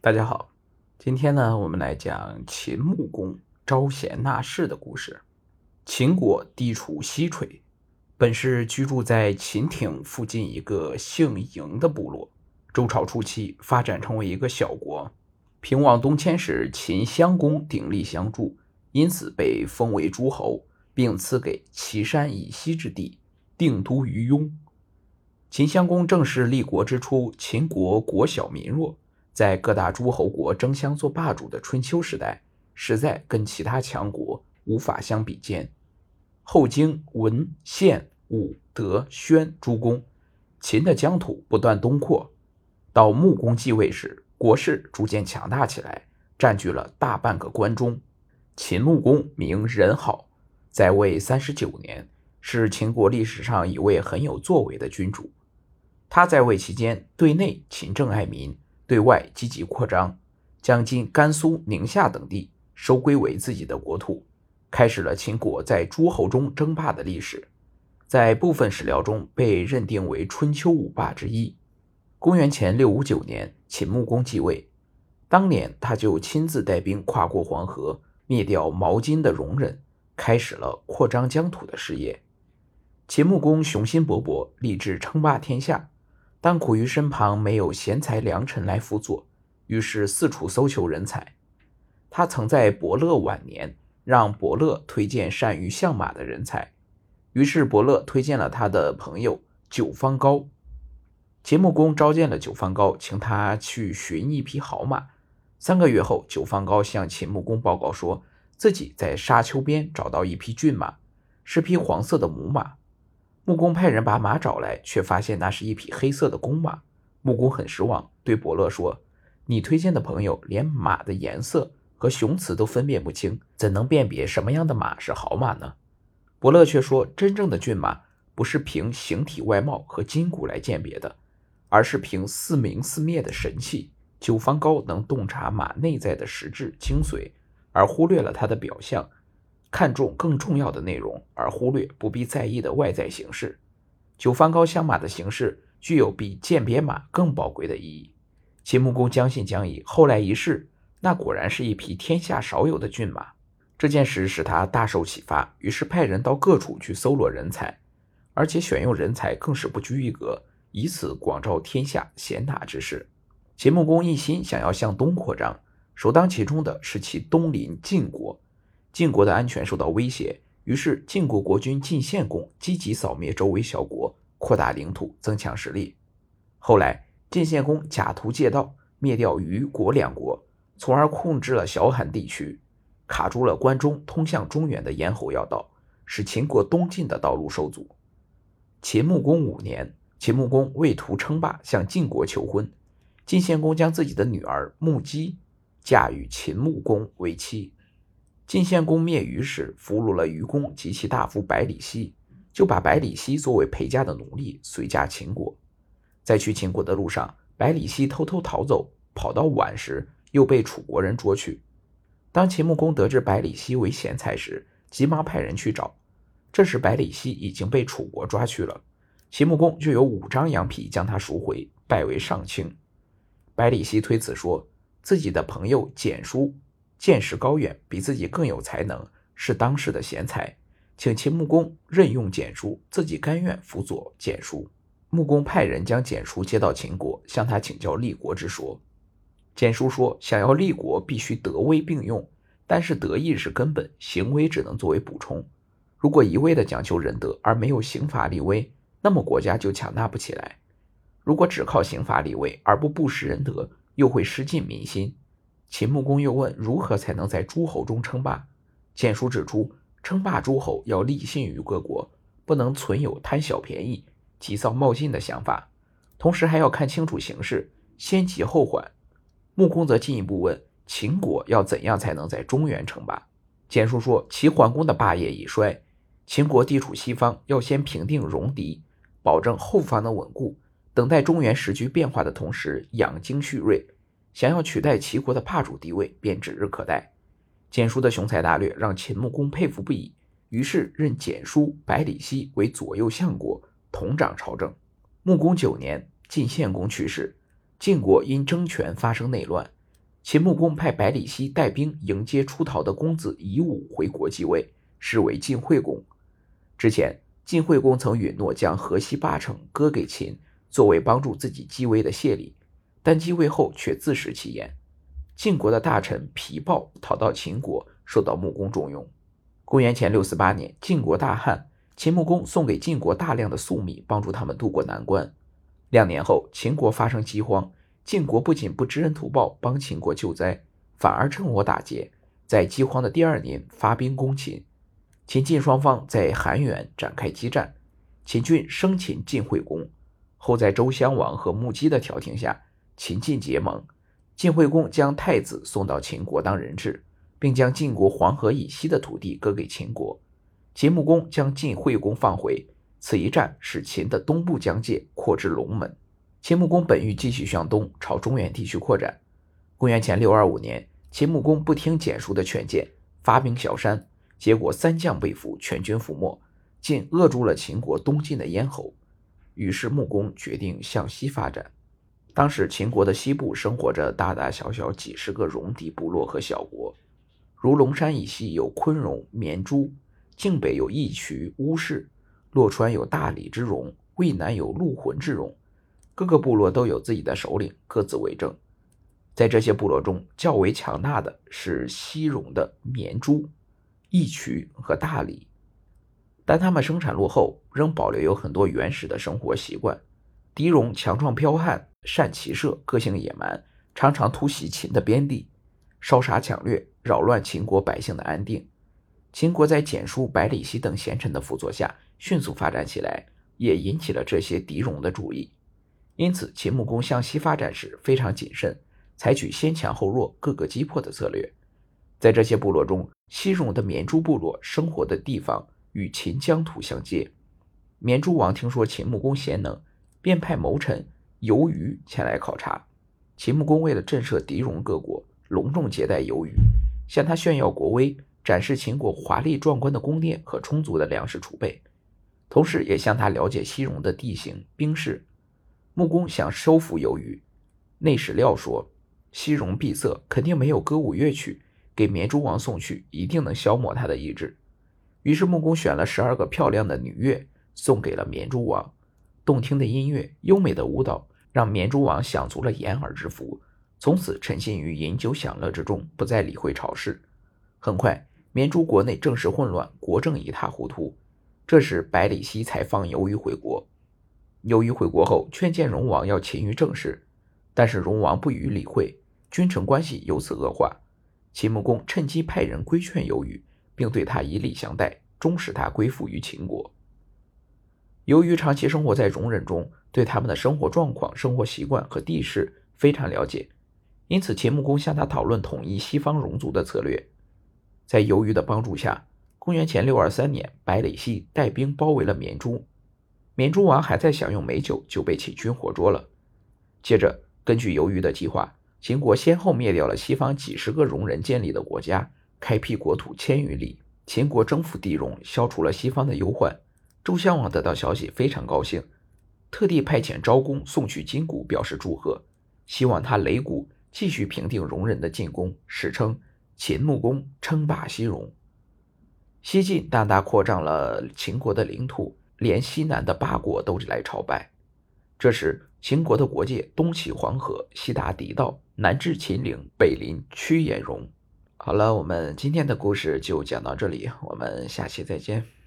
大家好，今天呢，我们来讲秦穆公招贤纳士的故事。秦国地处西陲，本是居住在秦庭附近一个姓嬴的部落。周朝初期，发展成为一个小国。平王东迁时，秦襄公鼎力相助，因此被封为诸侯，并赐给岐山以西之地，定都于雍。秦襄公正式立国之初，秦国国小民弱。在各大诸侯国争相做霸主的春秋时代，实在跟其他强国无法相比肩。后经文、献、武、德、宣诸公，秦的疆土不断东扩。到穆公继位时，国势逐渐强大起来，占据了大半个关中。秦穆公名仁好，在位三十九年，是秦国历史上一位很有作为的君主。他在位期间，对内勤政爱民。对外积极扩张，将今甘肃、宁夏等地收归为自己的国土，开始了秦国在诸侯中争霸的历史。在部分史料中被认定为春秋五霸之一。公元前六五九年，秦穆公继位，当年他就亲自带兵跨过黄河，灭掉毛巾的戎人，开始了扩张疆土的事业。秦穆公雄心勃勃，立志称霸天下。但苦于身旁没有贤才良臣来辅佐，于是四处搜求人才。他曾在伯乐晚年让伯乐推荐善于相马的人才，于是伯乐推荐了他的朋友九方高。秦穆公召见了九方高，请他去寻一匹好马。三个月后，九方高向秦穆公报告说，自己在沙丘边找到一匹骏马，是匹黄色的母马。穆公派人把马找来，却发现那是一匹黑色的公马。穆公很失望，对伯乐说：“你推荐的朋友连马的颜色和雄雌都分辨不清，怎能辨别什么样的马是好马呢？”伯乐却说：“真正的骏马不是凭形体外貌和筋骨来鉴别的，而是凭似明似灭的神气。九方高能洞察马内在的实质精髓，而忽略了它的表象。”看重更重要的内容，而忽略不必在意的外在形式。九方高相马的形式具有比鉴别马更宝贵的意义。秦穆公将信将疑，后来一试，那果然是一匹天下少有的骏马。这件事使他大受启发，于是派人到各处去搜罗人才，而且选用人才更是不拘一格，以此广招天下贤达之士。秦穆公一心想要向东扩张，首当其冲的是其东邻晋国。晋国的安全受到威胁，于是晋国国君晋献公积极扫灭周围小国，扩大领土，增强实力。后来，晋献公假途借道，灭掉虞国两国，从而控制了小罕地区，卡住了关中通向中原的咽喉要道，使秦国东进的道路受阻。秦穆公五年，秦穆公为图称霸，向晋国求婚，晋献公将自己的女儿穆姬嫁与秦穆公为妻。晋献公灭虞时，俘虏了虞公及其大夫百里奚，就把百里奚作为陪嫁的奴隶随嫁秦国。在去秦国的路上，百里奚偷偷逃走，跑到宛时，又被楚国人捉去。当秦穆公得知百里奚为贤才时，急忙派人去找。这时，百里奚已经被楚国抓去了，秦穆公就有五张羊皮将他赎回，拜为上卿。百里奚推辞说，自己的朋友简叔。见识高远，比自己更有才能，是当世的贤才，请秦穆公任用简叔，自己甘愿辅佐简叔。穆公派人将简叔接到秦国，向他请教立国之说。简叔说：“想要立国，必须德威并用，但是德义是根本，行威只能作为补充。如果一味的讲求仁德，而没有刑法立威，那么国家就强大不起来。如果只靠刑法立威，而不布施仁德，又会失尽民心。”秦穆公又问：“如何才能在诸侯中称霸？”简书指出，称霸诸侯要立信于各国，不能存有贪小便宜、急躁冒进的想法，同时还要看清楚形势，先急后缓。穆公则进一步问：“秦国要怎样才能在中原称霸？”简书说：“齐桓公的霸业已衰，秦国地处西方，要先平定戎狄，保证后方的稳固，等待中原时局变化的同时，养精蓄锐。”想要取代齐国的霸主地位，便指日可待。简叔的雄才大略让秦穆公佩服不已，于是任简叔、百里奚为左右相国，同掌朝政。穆公九年，晋献公去世，晋国因争权发生内乱，秦穆公派百里奚带兵迎接出逃的公子夷吾回国继位，是为晋惠公。之前，晋惠公曾允诺将河西八城割给秦，作为帮助自己继位的谢礼，但继位后却自食其言。晋国的大臣皮豹逃到秦国，受到穆公重用。公元前六四八年，晋国大旱，秦穆公送给晋国大量的粟米，帮助他们渡过难关。两年后，秦国发生饥荒。晋国不仅不知恩图报，帮秦国救灾，反而趁火打劫，在饥荒的第二年发兵攻秦。秦晋双方在韩原展开激战，秦军生擒晋惠公，后在周襄王和穆姬的调停下，秦晋结盟。晋惠公将太子送到秦国当人质，并将晋国黄河以西的土地割给秦国。秦穆公将晋惠公放回，此一战使秦的东部疆界扩至龙门。秦穆公本欲继续向东，朝中原地区扩展。公元前六二五年，秦穆公不听蹇叔的劝谏，发兵小山，结果三将被俘，全军覆没，竟扼住了秦国东进的咽喉。于是穆公决定向西发展。当时秦国的西部生活着大大小小几十个戎狄部落和小国，如龙山以西有昆戎、绵诸，境北有义渠、乌氏，洛川有大理之戎，渭南有陆浑之戎。各个部落都有自己的首领，各自为政。在这些部落中，较为强大的是西戎的绵诸、义渠和大理，但他们生产落后，仍保留有很多原始的生活习惯。狄戎强壮剽悍，善骑射，个性野蛮，常常突袭秦的边地，烧杀抢掠，扰乱秦国百姓的安定。秦国在蹇叔、百里奚等贤臣的辅佐下，迅速发展起来，也引起了这些狄戎的注意。因此，秦穆公向西发展时非常谨慎，采取先强后弱、各个击破的策略。在这些部落中，西戎的绵诸部落生活的地方与秦疆土相接。绵诸王听说秦穆公贤能，便派谋臣游鱼前来考察。秦穆公为了震慑狄戎各国，隆重接待游鱼，向他炫耀国威，展示秦国华丽壮观的宫殿和充足的粮食储备，同时也向他了解西戎的地形、兵势。穆公想收服由于内史料说：“西戎闭塞，肯定没有歌舞乐曲，给绵诸王送去，一定能消磨他的意志。”于是穆公选了十二个漂亮的女乐，送给了绵诸王。动听的音乐、优美的舞蹈，让绵竹王享足了掩耳之福，从此沉浸于饮酒享乐之中，不再理会朝事。很快，绵竹国内政事混乱，国政一塌糊涂。这时，百里奚才放由于回国。由于回国后劝谏荣王要勤于政事，但是荣王不予理会，君臣关系由此恶化。秦穆公趁机派人规劝由于，并对他以礼相待，终使他归附于秦国。由于长期生活在戎人中，对他们的生活状况、生活习惯和地势非常了解，因此秦穆公向他讨论统一西方戎族的策略。在由于的帮助下，公元前六二三年，百里奚带兵包围了绵诸。绵诸王还在享用美酒，就被秦军活捉了。接着，根据由于的计划，秦国先后灭掉了西方几十个戎人建立的国家，开辟国土千余里。秦国征服地戎，消除了西方的忧患。周襄王得到消息非常高兴，特地派遣昭公送去金鼓表示祝贺，希望他擂鼓继续平定戎人的进攻，史称秦穆公称霸西戎。西晋大大扩张了秦国的领土。连西南的八国都来朝拜。这时，秦国的国界东起黄河，西达狄道，南至秦岭，北临屈延戎。好了，我们今天的故事就讲到这里，我们下期再见。